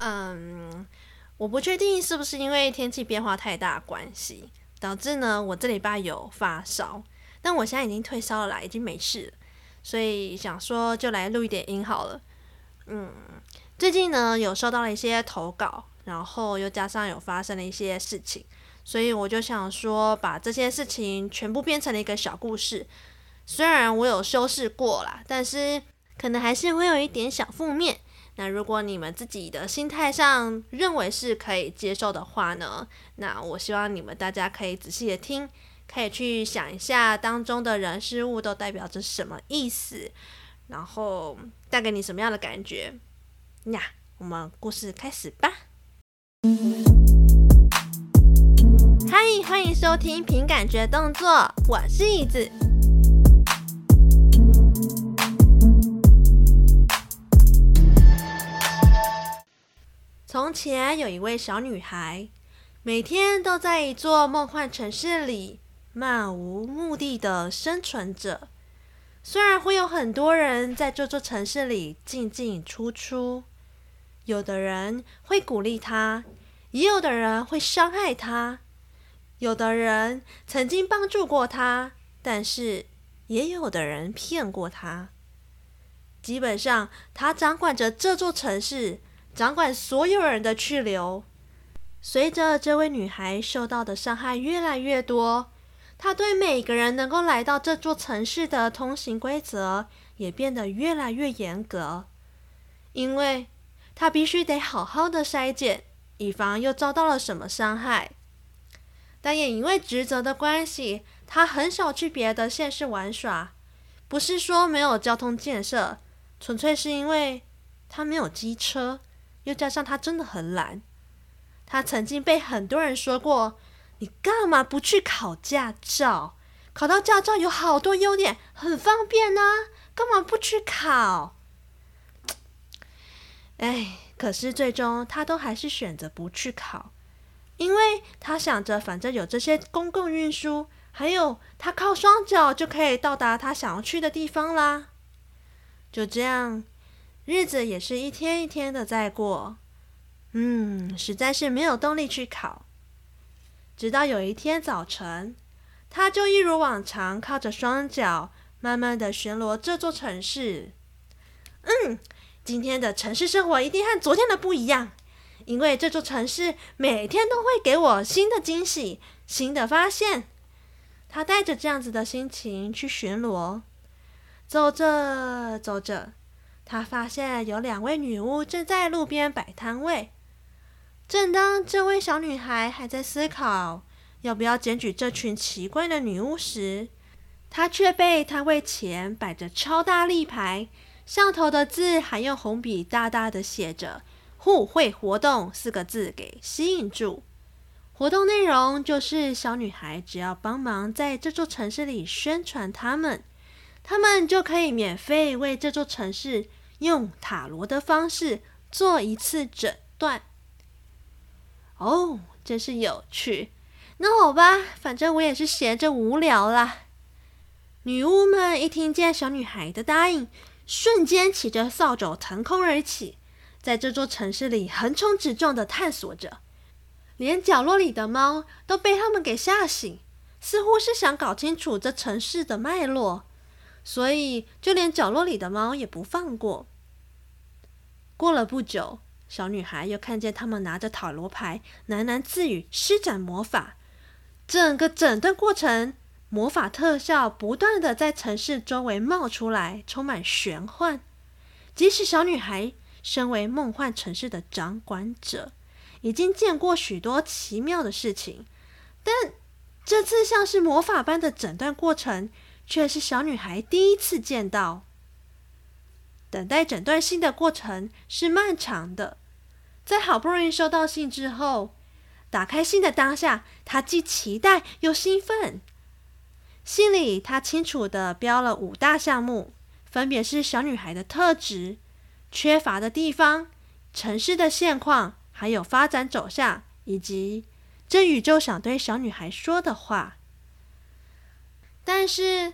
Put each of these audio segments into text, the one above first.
嗯，我不确定是不是因为天气变化太大关系，导致呢我这礼拜有发烧，但我现在已经退烧了啦，已经没事了，所以想说就来录一点音好了。嗯，最近呢有收到了一些投稿，然后又加上有发生了一些事情，所以我就想说把这些事情全部编成了一个小故事。虽然我有修饰过啦，但是可能还是会有一点小负面。那如果你们自己的心态上认为是可以接受的话呢，那我希望你们大家可以仔细的听，可以去想一下当中的人事物都代表着什么意思，然后带给你什么样的感觉。呀，我们故事开始吧。嗨，欢迎收听凭感觉动作，我是椅子。从前有一位小女孩，每天都在一座梦幻城市里漫无目的的生存着。虽然会有很多人在这座城市里进进出出，有的人会鼓励她，也有的人会伤害她。有的人曾经帮助过她，但是也有的人骗过她。基本上，她掌管着这座城市。掌管所有人的去留。随着这位女孩受到的伤害越来越多，她对每个人能够来到这座城市的通行规则也变得越来越严格，因为她必须得好好的筛检，以防又遭到了什么伤害。但也因为职责的关系，她很少去别的县市玩耍。不是说没有交通建设，纯粹是因为她没有机车。又加上他真的很懒，他曾经被很多人说过：“你干嘛不去考驾照？考到驾照有好多优点，很方便呢，干嘛不去考？”哎，可是最终他都还是选择不去考，因为他想着反正有这些公共运输，还有他靠双脚就可以到达他想要去的地方啦。就这样。日子也是一天一天的在过，嗯，实在是没有动力去考。直到有一天早晨，他就一如往常靠着双脚，慢慢的巡逻这座城市。嗯，今天的城市生活一定和昨天的不一样，因为这座城市每天都会给我新的惊喜、新的发现。他带着这样子的心情去巡逻，走着走着。他发现有两位女巫正在路边摆摊位。正当这位小女孩还在思考要不要检举这群奇怪的女巫时，她却被摊位前摆着超大立牌，上头的字还用红笔大大的写着“互惠活动”四个字给吸引住。活动内容就是小女孩只要帮忙在这座城市里宣传他们，他们就可以免费为这座城市。用塔罗的方式做一次诊断。哦，真是有趣。那好吧，反正我也是闲着无聊啦。女巫们一听见小女孩的答应，瞬间骑着扫帚腾空而起，在这座城市里横冲直撞的探索着，连角落里的猫都被他们给吓醒，似乎是想搞清楚这城市的脉络。所以，就连角落里的猫也不放过。过了不久，小女孩又看见他们拿着塔罗牌，喃喃自语，施展魔法。整个诊断过程，魔法特效不断地在城市周围冒出来，充满玄幻。即使小女孩身为梦幻城市的掌管者，已经见过许多奇妙的事情，但这次像是魔法般的诊断过程。却是小女孩第一次见到。等待诊断信的过程是漫长的，在好不容易收到信之后，打开信的当下，她既期待又兴奋。信里她清楚地标了五大项目，分别是小女孩的特质、缺乏的地方、城市的现况，还有发展走向，以及这宇宙想对小女孩说的话。但是，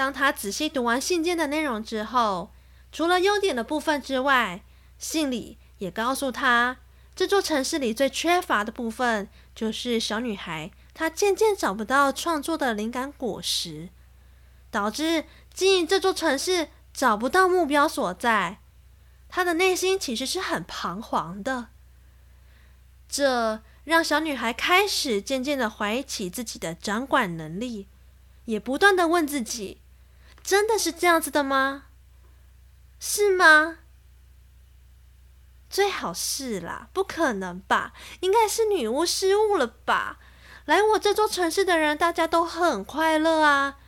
当他仔细读完信件的内容之后，除了优点的部分之外，信里也告诉他，这座城市里最缺乏的部分就是小女孩，她渐渐找不到创作的灵感果实，导致经营这座城市找不到目标所在。她的内心其实是很彷徨的，这让小女孩开始渐渐的怀疑起自己的掌管能力，也不断的问自己：真的是这样子的吗？是吗？最好是啦，不可能吧？应该是女巫失误了吧？来我这座城市的人，大家都很快乐啊！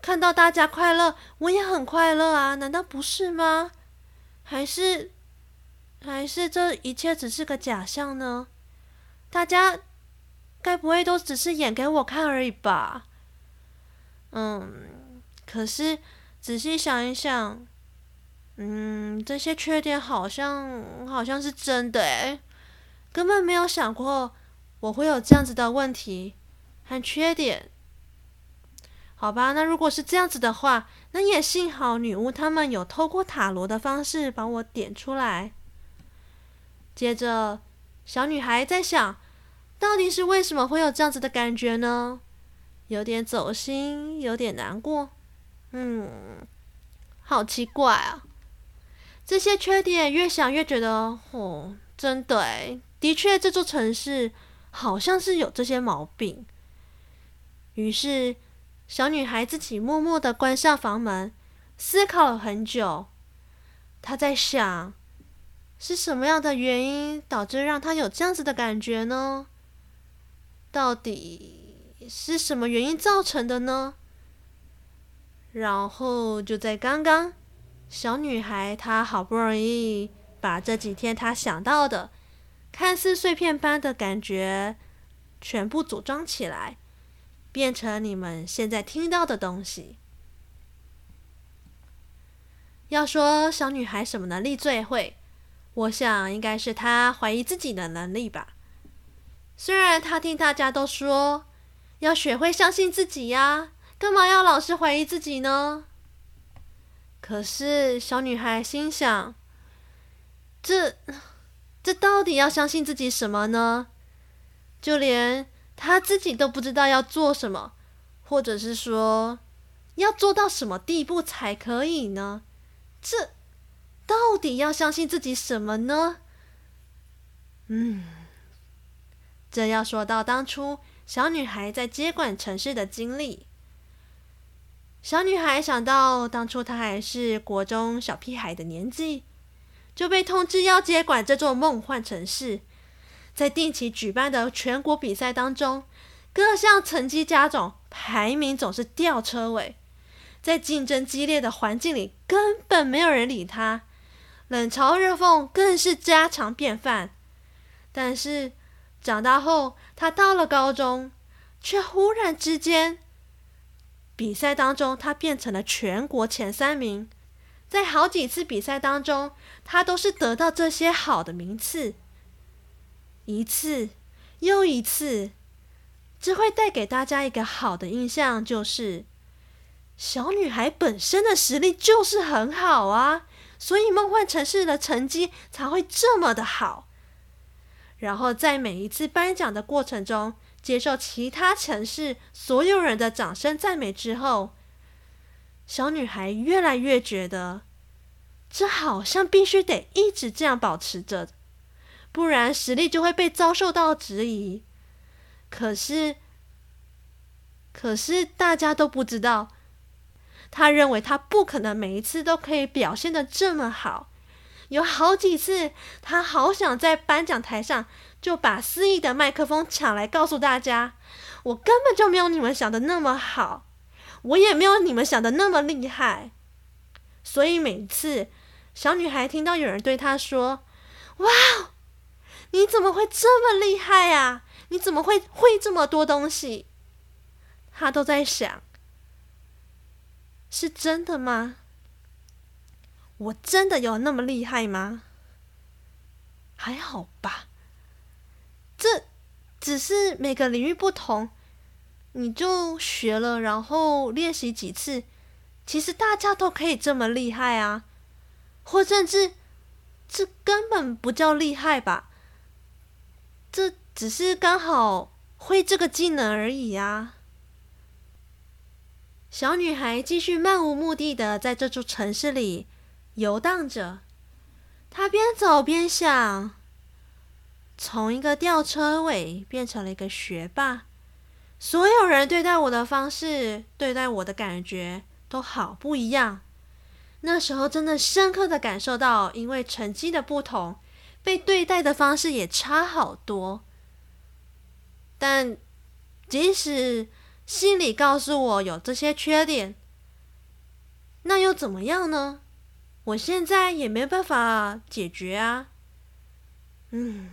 看到大家快乐，我也很快乐啊！难道不是吗？还是，还是这一切只是个假象呢？大家该不会都只是演给我看而已吧？嗯，可是仔细想一想。嗯，这些缺点好像好像是真的诶，根本没有想过我会有这样子的问题和缺点。好吧，那如果是这样子的话，那也幸好女巫他们有透过塔罗的方式把我点出来。接着，小女孩在想，到底是为什么会有这样子的感觉呢？有点走心，有点难过。嗯，好奇怪啊。这些缺点越想越觉得，哦，真的，的确，这座城市好像是有这些毛病。于是，小女孩自己默默的关上房门，思考了很久。她在想，是什么样的原因导致让她有这样子的感觉呢？到底是什么原因造成的呢？然后就在刚刚。小女孩，她好不容易把这几天她想到的看似碎片般的感觉全部组装起来，变成你们现在听到的东西。要说小女孩什么能力最会，我想应该是她怀疑自己的能力吧。虽然她听大家都说要学会相信自己呀，干嘛要老是怀疑自己呢？可是，小女孩心想：“这，这到底要相信自己什么呢？就连她自己都不知道要做什么，或者是说要做到什么地步才可以呢？这到底要相信自己什么呢？”嗯，这要说到当初小女孩在接管城市的经历。小女孩想到当初她还是国中小屁孩的年纪，就被通知要接管这座梦幻城市。在定期举办的全国比赛当中，各项成绩加总，排名总是吊车尾。在竞争激烈的环境里，根本没有人理她，冷嘲热讽更是家常便饭。但是长大后，她到了高中，却忽然之间。比赛当中，他变成了全国前三名。在好几次比赛当中，他都是得到这些好的名次，一次又一次。这会带给大家一个好的印象，就是小女孩本身的实力就是很好啊，所以梦幻城市的成绩才会这么的好。然后在每一次颁奖的过程中，接受其他城市所有人的掌声赞美之后，小女孩越来越觉得，这好像必须得一直这样保持着，不然实力就会被遭受到质疑。可是，可是大家都不知道，她认为她不可能每一次都可以表现得这么好。有好几次，她好想在颁奖台上。就把司仪的麦克风抢来，告诉大家：“我根本就没有你们想的那么好，我也没有你们想的那么厉害。”所以每次小女孩听到有人对她说：“哇，你怎么会这么厉害呀？你怎么会会这么多东西？”她都在想：“是真的吗？我真的有那么厉害吗？还好吧。”这只是每个领域不同，你就学了，然后练习几次，其实大家都可以这么厉害啊，或甚至这根本不叫厉害吧？这只是刚好会这个技能而已啊！小女孩继续漫无目的的在这座城市里游荡着，她边走边想：从一个吊车尾变成了一个学霸，所有人对待我的方式，对待我的感觉都好不一样。那时候真的深刻的感受到，因为成绩的不同，被对待的方式也差好多。但即使心里告诉我有这些缺点，那又怎么样呢？我现在也没办法解决啊。嗯，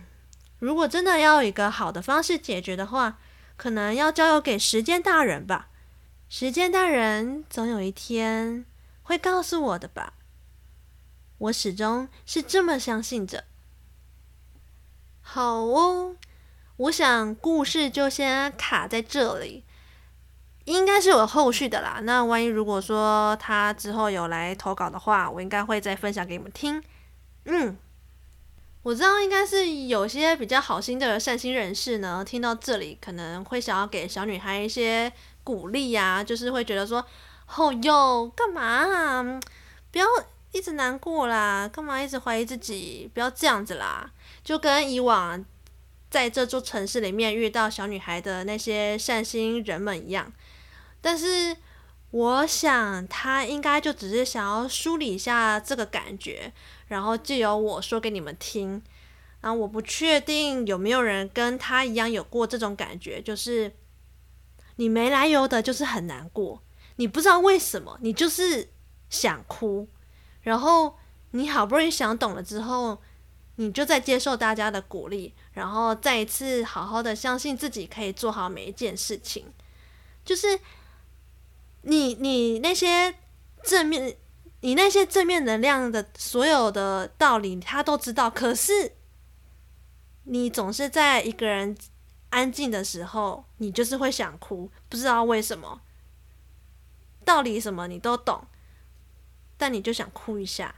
如果真的要有一个好的方式解决的话，可能要交由给时间大人吧。时间大人总有一天。会告诉我的吧，我始终是这么相信着。好哦，我想故事就先卡在这里，应该是有后续的啦。那万一如果说他之后有来投稿的话，我应该会再分享给你们听。嗯，我知道应该是有些比较好心的善心人士呢，听到这里可能会想要给小女孩一些鼓励呀，就是会觉得说。哦哟，干嘛啊？不要一直难过啦，干嘛一直怀疑自己？不要这样子啦，就跟以往在这座城市里面遇到小女孩的那些善心人们一样。但是，我想他应该就只是想要梳理一下这个感觉，然后借由我说给你们听。啊，我不确定有没有人跟他一样有过这种感觉，就是你没来由的，就是很难过。你不知道为什么，你就是想哭，然后你好不容易想懂了之后，你就在接受大家的鼓励，然后再一次好好的相信自己可以做好每一件事情。就是你你那些正面，你那些正面能量的所有的道理，他都知道，可是你总是在一个人安静的时候，你就是会想哭，不知道为什么。道理什么你都懂，但你就想哭一下。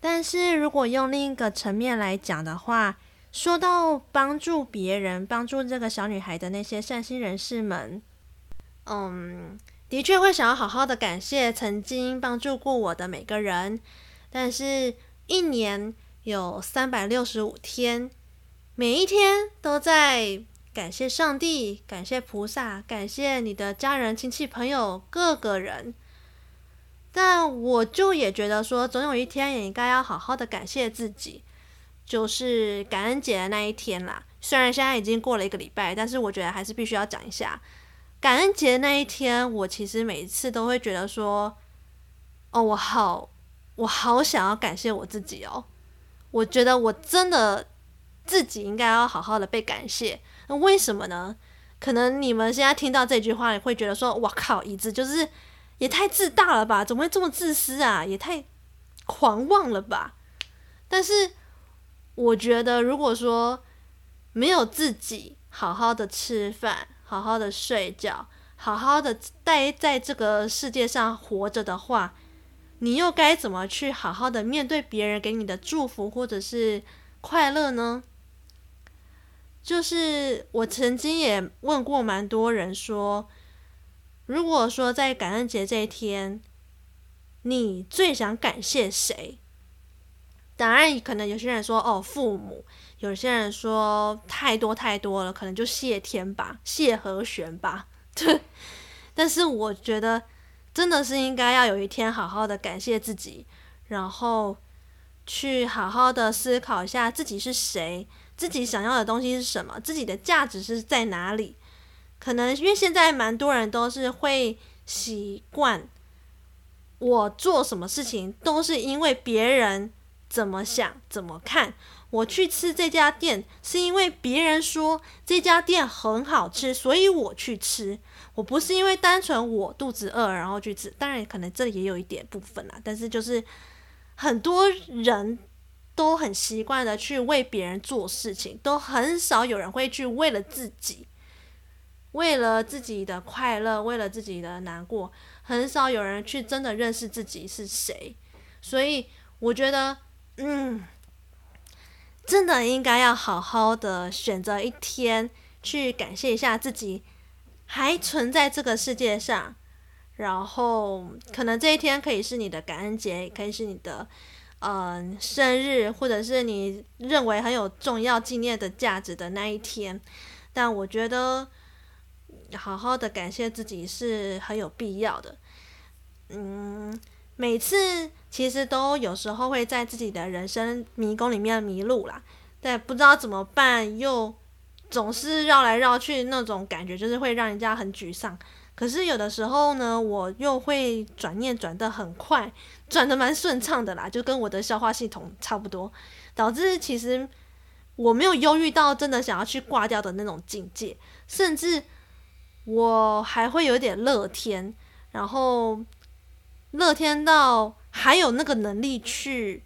但是如果用另一个层面来讲的话，说到帮助别人、帮助这个小女孩的那些善心人士们，嗯，的确会想要好好的感谢曾经帮助过我的每个人。但是，一年有三百六十五天，每一天都在。感谢上帝，感谢菩萨，感谢你的家人、亲戚、朋友，各个人。但我就也觉得说，总有一天也应该要好好的感谢自己，就是感恩节的那一天啦。虽然现在已经过了一个礼拜，但是我觉得还是必须要讲一下感恩节那一天。我其实每一次都会觉得说，哦，我好，我好想要感谢我自己哦。我觉得我真的自己应该要好好的被感谢。那为什么呢？可能你们现在听到这句话，你会觉得说：“哇靠，椅子就是也太自大了吧？怎么会这么自私啊？也太狂妄了吧？”但是我觉得，如果说没有自己好好的吃饭、好好的睡觉、好好的待在这个世界上活着的话，你又该怎么去好好的面对别人给你的祝福或者是快乐呢？就是我曾经也问过蛮多人说，如果说在感恩节这一天，你最想感谢谁？当然，可能有些人说哦，父母；有些人说太多太多了，可能就谢天吧，谢和弦吧。对，但是我觉得真的是应该要有一天好好的感谢自己，然后去好好的思考一下自己是谁。自己想要的东西是什么？自己的价值是在哪里？可能因为现在蛮多人都是会习惯，我做什么事情都是因为别人怎么想、怎么看。我去吃这家店是因为别人说这家店很好吃，所以我去吃。我不是因为单纯我肚子饿然后去吃。当然，可能这里也有一点部分啦，但是就是很多人。都很习惯的去为别人做事情，都很少有人会去为了自己，为了自己的快乐，为了自己的难过，很少有人去真的认识自己是谁。所以我觉得，嗯，真的应该要好好的选择一天，去感谢一下自己还存在这个世界上。然后，可能这一天可以是你的感恩节，也可以是你的嗯、生日，或者是你认为很有重要纪念的价值的那一天。但我觉得，好好的感谢自己是很有必要的。嗯，每次其实都有时候会在自己的人生迷宫里面迷路啦，但不知道怎么办，又总是绕来绕去，那种感觉就是会让人家很沮丧。可是有的时候呢，我又会转念转得很快，转得蛮顺畅的啦，就跟我的消化系统差不多，导致其实我没有忧郁到真的想要去挂掉的那种境界，甚至我还会有点乐天，然后乐天到还有那个能力去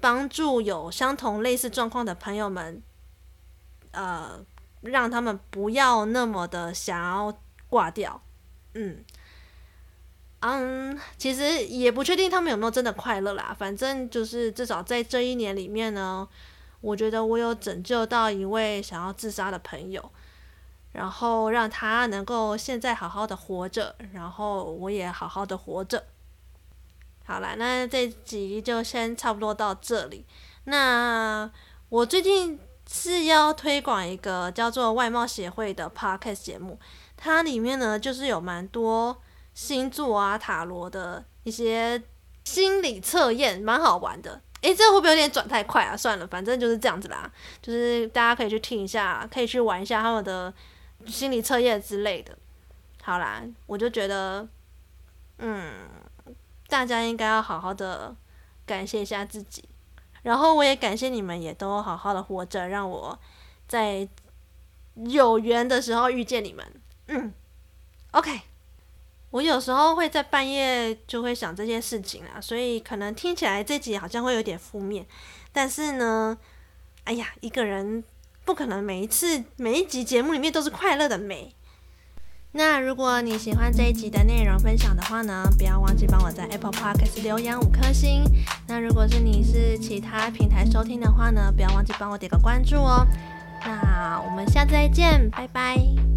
帮助有相同类似状况的朋友们，呃，让他们不要那么的想要。挂掉，嗯，嗯，其实也不确定他们有没有真的快乐啦。反正就是至少在这一年里面呢，我觉得我有拯救到一位想要自杀的朋友，然后让他能够现在好好的活着，然后我也好好的活着。好啦，那这集就先差不多到这里。那我最近是要推广一个叫做外貌协会的 podcast 节目。它里面呢，就是有蛮多星座啊、塔罗的一些心理测验，蛮好玩的。诶，这会不会有点转太快啊？算了，反正就是这样子啦。就是大家可以去听一下，可以去玩一下他们的心理测验之类的。好啦，我就觉得，嗯，大家应该要好好的感谢一下自己，然后我也感谢你们，也都好好的活着，让我在有缘的时候遇见你们。嗯，OK，我有时候会在半夜就会想这些事情啊，所以可能听起来这集好像会有点负面，但是呢，哎呀，一个人不可能每一次每一集节目里面都是快乐的美。那如果你喜欢这一集的内容分享的话呢，不要忘记帮我在 Apple Podcast 留言五颗星。那如果是你是其他平台收听的话呢，不要忘记帮我点个关注哦。那我们下次再见，拜拜。